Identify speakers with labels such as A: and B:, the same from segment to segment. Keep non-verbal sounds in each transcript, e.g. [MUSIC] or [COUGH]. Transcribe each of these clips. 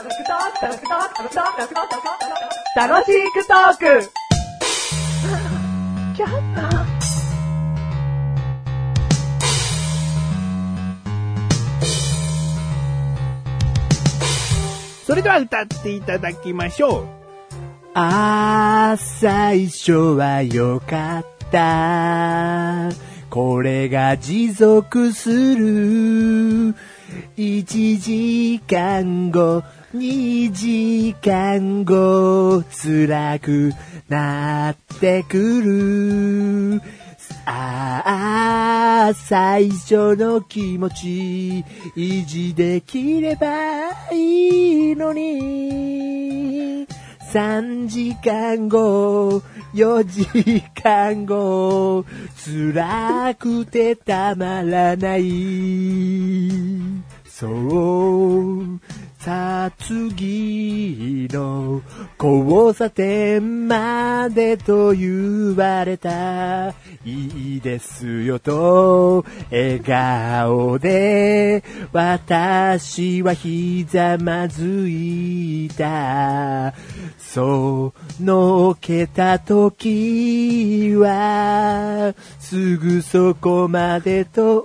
A: 楽しくトーク
B: それでは歌っていただきましょう。
C: あー、最初は良かった。これが持続する。1時間後、2時間後、辛くなってくる。ああ、最初の気持ち、維持できればいいのに。3時間後、4時間後、辛くてたまらない。そう、さあ次の交差点までと言われた。いいですよと、笑顔で、私はひざまずいた。そ、のけた時は、すぐそこまでと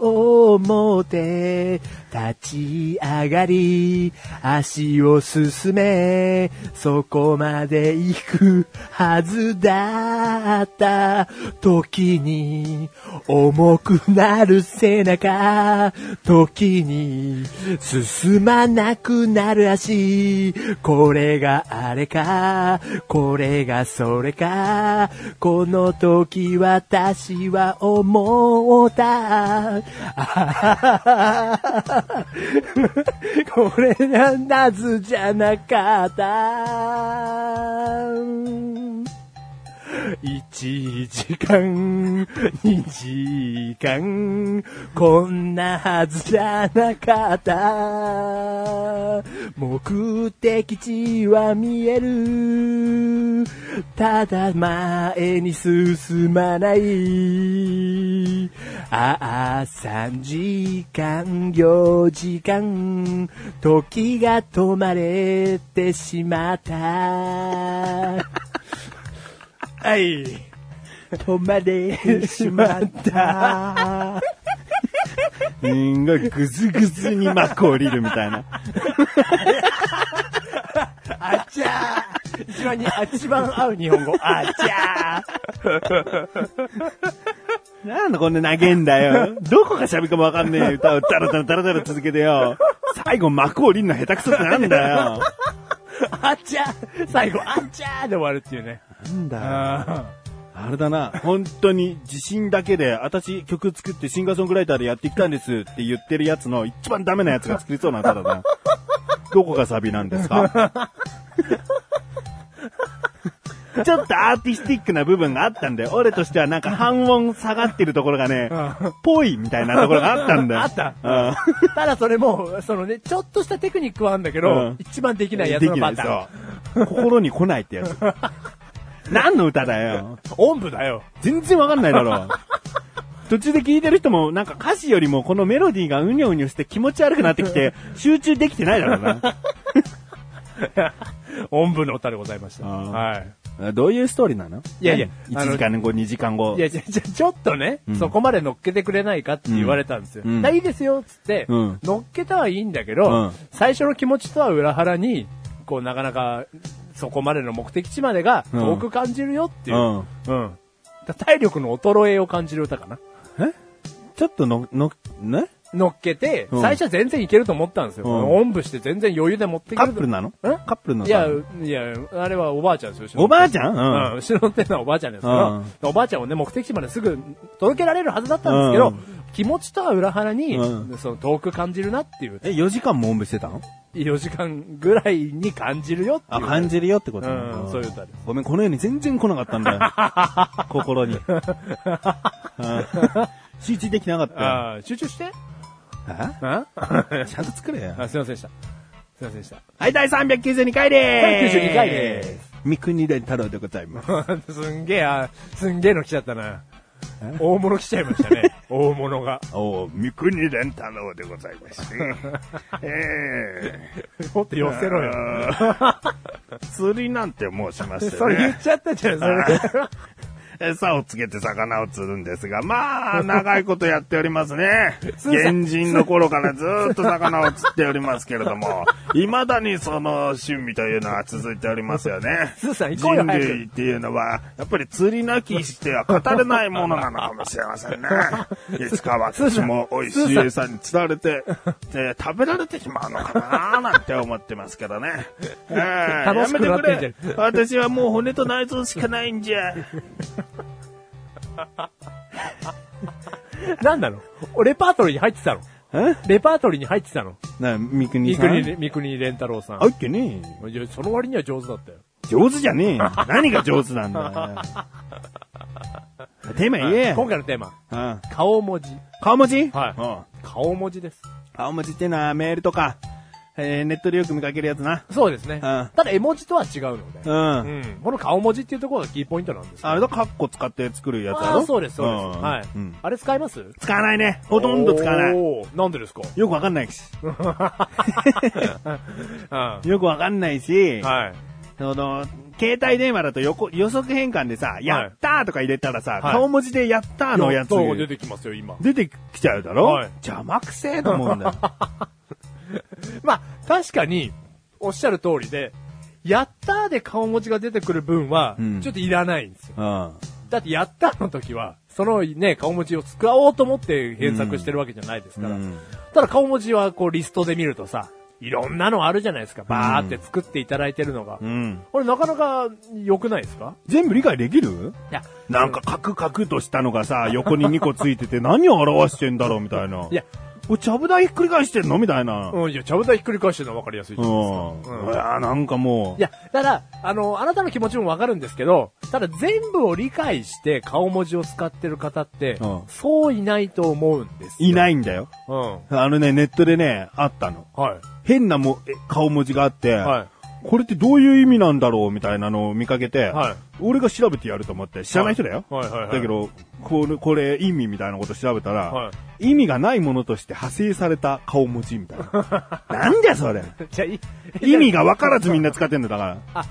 C: 思って、立ち上がり、足を進め、そこまで行くはずだった。時に、重くなる背中、時に、進まなくなる足、これがあれか、これがそれか、この時私は思った。あこれが夏じゃなかった？1時間、2時間、こんなはずじゃなかった。目的地は見える。ただ前に進まない。ああ、3時間、4時間、時が止まれてしまった。はい。止まれてしまった。
B: すんごいぐずぐずに幕降りるみたいな。
C: あちゃー一番に、あ一番合う日本語。あちゃ
B: なんでこんな投げんだよ。どこが喋るかもわかんねえ歌をダラダラダラダラ続けてよ。最後幕降りんの下手くそってなんだよ。
C: ーあちゃー最後、あちゃーで終わるっていうね。
B: なんだよ。
C: あ
B: あれだな、本当に自信だけで、私曲作ってシンガーソングライターでやってきたんですって言ってるやつの一番ダメなやつが作りそうな歌だな。どこがサビなんですか？ちょっとアーティスティックな部分があったんだよ。俺としてはなんか半音下がってるところがね、ぽいみたいなところがあったんだよ。
C: あった
B: うん
C: ただそれも、そのね、ちょっとしたテクニックはあるんだけど、
B: うん
C: 一番できないやつのパターン。
B: 心に来ないってやつ。何の歌だよ。
C: 音符だよ。
B: 全然わかんないだろ。途中で聞いてる人もなんか歌詞よりもこのメロディーがうにょうにょして気持ち悪くなってきて集中できてないだろうな。[LAUGHS]
C: 音符の歌でございました。はい。
B: どういうストーリーなの？
C: いやいや
B: 1時間後、2時間後
C: い。や、じゃ、じゃ、ちょっとね、
B: うん
C: そこまで乗っけてくれないかって言われたんですよ。いいですよ、つって、
B: うん
C: 乗っけたはいいんだけど、
B: うん
C: 最初の気持ちとは裏腹に、こう、なかなか、そこまでの目的地までが
B: うん。
C: 遠く感じるよっていう。
B: うん。
C: うん。だ体力の衰えを感じる歌かな。
B: え？ちょっとの、の、ね？
C: 乗っけて、
B: うん。
C: 最初は全然いけると思ったんですよ。
B: うん。
C: おんぶして全然余裕で持っていけると。
B: カップルなの？
C: ん
B: カップルの
C: いや、いや、あれはおばあちゃんですよ。
B: おばあちゃん？
C: う
B: うん。
C: ん、後ろ乗ってるのはおばあちゃんですけど、おばあちゃんをね、目的地まですぐ届けられるはずだったんですけど、
B: うん
C: 気持ちとは裏腹に、
B: う
C: その遠く感じるなっていう、
B: え、4時間もおんぶしてたの
C: ？4時間ぐらいに感じるよってい
B: あ、
C: う。
B: 感じるよってことね
C: うん、そういう歌です。
B: ごめん、この世に全然来なかったんだよ。[LAUGHS] 心に。うん集中できなかったよ。
C: あー集中して。
B: え？
C: あ？[LAUGHS]
B: ちゃんと作れよ。
C: あすいませんでした。すいませんでした。
B: はい、第392回でーす。
C: 392回でーす。
B: 三国連太郎でございます。[LAUGHS]
C: すんげえ、あすんげえの来ちゃったな。[LAUGHS] 大物来ちゃいましたね。[LAUGHS] 大物が。
B: お三国連太郎でございまして。[LAUGHS] え
C: もっと寄せろよ。
B: え釣りなんて申しましてね。
C: それ言っちゃったじゃん、それ。
B: 餌をつけて魚を釣るんですが、まあ、長いことやっておりますね。[LAUGHS] 原人の頃からずっと魚を釣っておりますけれども、未だにその趣味というのは続いておりますよね。
C: スーさん行こうよ
B: 人類っていうのは、やっぱり釣りなきしては語れないものなのかもしれませんね。いつか私も美味しい餌に釣られて、で食べられてしまうのかななんて思ってますけどね。ええ
C: 楽しくなってんじゃん
B: やめてくれ私はもう骨と内臓しかないんじゃ。[LAUGHS]
C: なんなのレパートリーに入ってたの？
B: え？
C: レパートリーに入ってたの？
B: な、三国
C: 三
B: さん？
C: 国、三国連太郎さん。
B: あっけね
C: いや、その割には上手だったよ。
B: 上手じゃねえ。よ。[LAUGHS] 何が上手なんだよ。テーマ言え
C: 今回のテーマ、
B: うん。
C: 顔文字。
B: 顔文字？
C: はい。
B: うん。
C: 顔文字です。
B: 顔文字ってのはメールとか、えーネットでよく見かけるやつな。
C: そうですね。
B: ん
C: ただ絵文字とは違うので。
B: うん。
C: うん。この顔文字っていうところがキーポイントなんですよ
B: あれだ、カッコ使って作るやつだろ？
C: あーそうです、そうです。
B: ん
C: はい
B: うん。
C: あれ使います？
B: 使わないね。ほとんど使わない。
C: おーなんでですか？
B: よくわかんないし。[LAUGHS]
C: うん。
B: よくわかんないし、
C: はい。
B: その、携帯電話だと横予測変換でさ、やったーとか入れたらさ、
C: はい
B: 顔文字でやったーのやつ
C: や出てきますよ、今。
B: 出てきちゃうだろ、
C: はい
B: 邪魔くせえと思うんだよ。[LAUGHS]
C: まあ、確かに、おっしゃる通りで、やったーで顔文字が出てくる分は
B: うん、
C: ちょっといらないんですよ。
B: うん。
C: だってやったーの時は、そのね、顔文字を使おうと思って検索してるわけじゃないですから。
B: うん
C: ただ顔文字はこうリストで見るとさ、いろんなのあるじゃないですか。バーって作っていただいてるのが。
B: うん。
C: これなかなか良くないですか？
B: 全部理解できる？
C: いや、
B: なんかカクカクとしたのがさ、横に2個ついてて何を表してんだろうみたいな。
C: いや、
B: これちゃぶ台ひっくり返してんの？みたいな。
C: うん、いや、ちゃぶ台ひっくり返してるのは分かりやすいじ
B: う
C: ゃないです
B: ん。
C: か。うん
B: いや、なんかも
C: いや、ただ、あの、あなたの気持ちもわかるんですけど、ただ全部を理解して顔文字を使ってる方って、
B: うん
C: そういないと思うんです
B: う、い
C: い。
B: ないんだよ。
C: うん。
B: あのね、ネットでね、あったの。
C: はい。
B: 変なもえ顔文字があって、
C: はい。
B: これってどういう意味なんだろうみたいなのを見かけて、
C: はい
B: 俺が調べてやると思って、知らない人だよ。
C: はいはいはい。
B: だけ、ど、これ、これ意味みたいなこと調べたら、
C: は
B: 意味がないものとして派生された顔文字みたいな。[LAUGHS] なんだよそれ。意味が分からずみんな使ってんだよだから。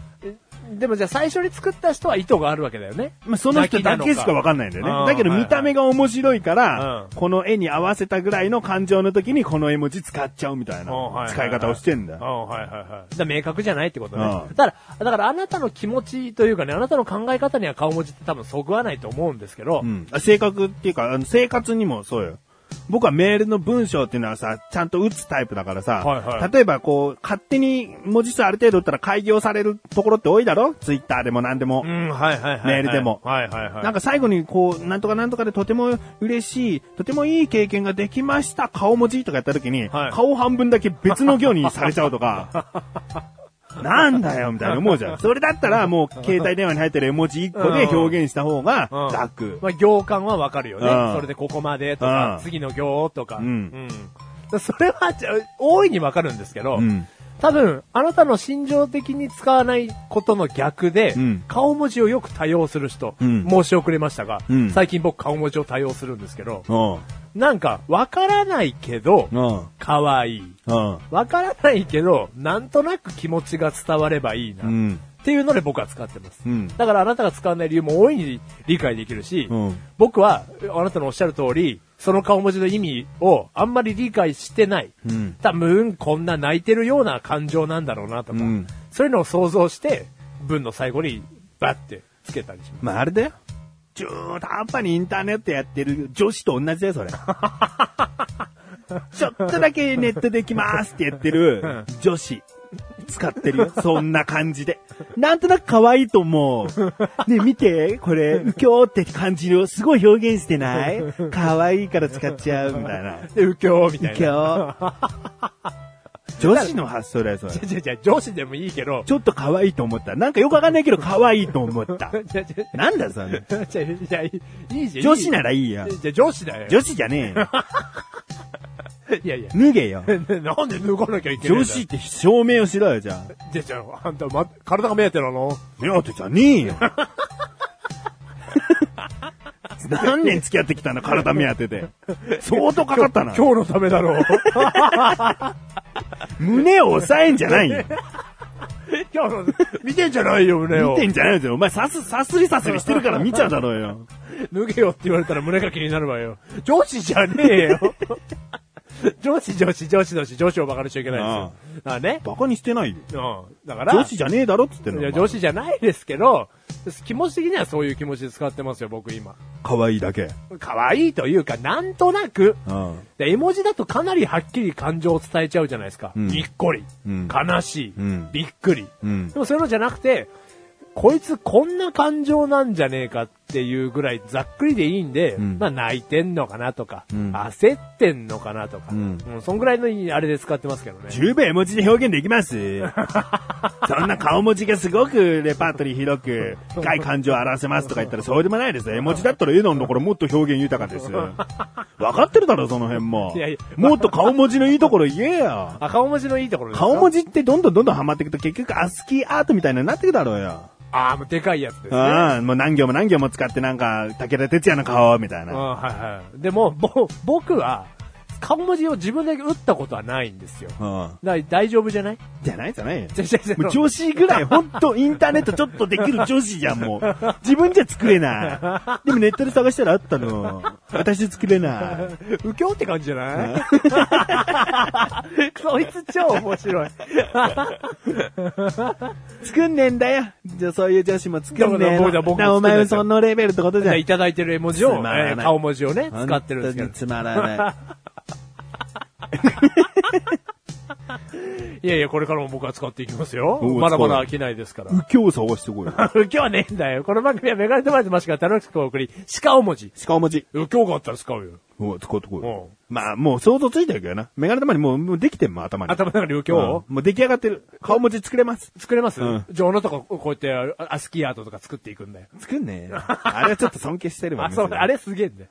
C: でもじゃあ最初に作った人は意図があるわけだよね。
B: まあ、その人だけしか分かんないんだよ
C: うん
B: ね。だけど見た目が面白いから、
C: うん
B: この絵に合わせたぐらいの感情の時にこの絵文字使っちゃうみたいな使い方をしてんだよ。
C: あはいはいはい。だ明確じゃないってことね。
B: うん
C: だから、だからあなたの気持ちというかね、あなたの考え方には顔文字って多分そぐわないと思うんですけど、
B: うん。性格っていうか、あの生活にもそうよ。僕はメールの文章っていうのはさ、ちゃんと打つタイプだからさ、
C: はいはい
B: 例えばこう、勝手に文字数ある程度打ったら開業されるところって多いだろ？ツイッターでも何でも。
C: うん、はいはいはいはい。
B: メールでも
C: はいはいはい。
B: なんか最後にこう、なんとかなんとかでとても嬉しい、とてもいい経験ができました、顔文字とかやった時に、
C: はい
B: 顔半分だけ別の行にされちゃうとか、[LAUGHS] なんだよ、みたいな思うじゃん。[LAUGHS] それだったらもう携帯電話に入ってる絵文字1個で表現した方が
C: うん
B: 楽。
C: まあ、行間はわかるよね。
B: うん
C: それでここまでとか、
B: うん
C: 次の行とか。
B: うん
C: うんそれはじゃあ大いにわかるんですけど、
B: うん。
C: 多分、あなたの心情的に使わないことの逆で、
B: うん
C: 顔文字をよく多用する人、
B: うん
C: 申し遅れましたが、
B: うん
C: 最近僕顔文字を多用するんですけど、
B: うん。
C: なんか、わからないけど、
B: うん。
C: 可愛い。
B: うん。
C: わからないけど、なんとなく気持ちが伝わればいいな。
B: うん。
C: っていうので僕は使ってます。
B: うん
C: だからあなたが使わない理由も大いに理解できるし、
B: うん
C: 僕はあなたのおっしゃる通り、その顔文字の意味をあんまり理解してない。
B: うん
C: 多分こんな泣いてるような感情なんだろうなとか、
B: うん
C: そういうのを想像して、文の最後にバッてつけたりします。
B: まあ、あれだよ。中途半端にインターネットやってる女子と同じだよ、それ。[LAUGHS] ちょっとだけネットできますって言ってる女子。使ってるよ。そんな感じで。なんとなく可愛いと思う。ね、見て、これ、うきょーって感じる。すごい表現してない？可愛いから使っちゃう、みたいな。
C: で、右京みた
B: うき
C: いな。
B: ょー。女子の発想だよ、それ。
C: じゃじゃじゃ女子でもいいけど、
B: ちょっと可愛いと思った。なんかよくわかんないけど可愛いと思った。
C: じゃじゃ
B: なんだよ、それ。[LAUGHS]
C: じゃじゃいいじゃん。
B: 女子ならいいや。
C: じゃ女子だよ。
B: 女子じゃねえよ。[LAUGHS]
C: いやいや。
B: 脱げよ。[LAUGHS]
C: なんで脱がなきゃいけない
B: 女子って証明をしろよ、じゃあ。
C: じゃじゃあんた、ま、体が見えてるの？
B: 目当てじゃねえよ。[LAUGHS] 何年付き合ってきたんだ、体目当てで。相当かかったな。
C: 今日のためだろう。
B: 胸を押さえんじゃないよ。
C: 今日の、見てんじゃないよ、胸を。
B: 見てんじゃないよ。お前さす、さすりさすりしてるから見ちゃうだろうよ。
C: 脱げよって言われたら胸が気になるわよ。女子じゃねえよ。[LAUGHS] 女子、女子、女子、女子、女子をバカにしちゃいけないですよ。あね。
B: バカにしてないよ。
C: うん。だから、
B: 女子じゃねえだろっつってんの。
C: いや、女子じゃないですけど、気持ち的にはそういう気持ちで使ってますよ、僕今。
B: 可愛いだけ。
C: 可愛いというか、なんとなく、
B: うん。
C: で絵文字だとかなりはっきり感情を伝えちゃうじゃないですか。
B: うん
C: にっこり、
B: うん
C: 悲しい、
B: うん
C: びっくり。
B: うん
C: でもそういうのじゃなくて、こいつこんな感情なんじゃねえかっていうぐらいざっくりでいいんで、
B: うん
C: まあ泣いてんのかなとか、
B: うん
C: 焦ってんのかなとか、
B: う
C: うんん、そんぐらいのあれで使ってますけどね。
B: 十分絵文字で表現できます。[LAUGHS] そんな顔文字がすごくレパートリー広く、深い感情を表せますとか言ったらそうでもないです。絵文字だったら絵のところもっと表現豊かです。分かってるだろ、その辺も
C: いやいや。
B: もっと顔文字のいいところ言えよ。
C: あ、顔文字のいいところ
B: 顔文字ってどんどんどんどんハマっていくと結局アスキーアートみたいになってくだろうよ。
C: ああ、もうでかいやつですね。
B: ああ、もう何行も何行も使ってなんか、武田鉄矢の顔みたい
C: うん、
B: な。
C: はいはい。でも、ぼ、僕は、顔文字を自分で打ったことはないんですよ。
B: うん。
C: だ大丈夫じゃない？
B: じゃないじゃないよ。
C: じゃ、じゃ、じゃ
B: もう女子ぐらい、ほんと、インターネットちょっとできる女子じゃん、もう。自分じゃ作れない。でもネットで探したらあったの。私作れない。
C: 右京って感じじゃない？[LAUGHS] こいつ超面白い。[LAUGHS]
B: 作んねえんだよ。じゃあそういう女子も作んねえの。
C: だから僕
B: だからお前はそのレベルってことじゃん。
C: いただいてる絵文字を、顔文字をね、使ってるんですけど。
B: つまらない。
C: いやいや、これからも僕は使っていきますよ。まだまだ飽きないですから。
B: 右京を探してこいよ。[LAUGHS]
C: 今日はねえんだよ。この番組はメガネとマジマシから楽しくお送り、鹿尾文字。
B: 鹿文字。
C: 右京があったら使うよ。
B: お使ってこい
C: うん
B: よ。まあ、もう想像ついてるけどな。メガネ玉にもう、もうできてんもん、頭に。
C: 頭の中で右京を？
B: うんもう出来上がってる。顔文字作れます？
C: 作れます、
B: うん
C: じゃあ、あなたがこうやってアアスキーアートとか作っていくんだよ。
B: 作んねえよ。あれはちょっと尊敬してるわ [LAUGHS]
C: あ、そう、あれすげえんだよ。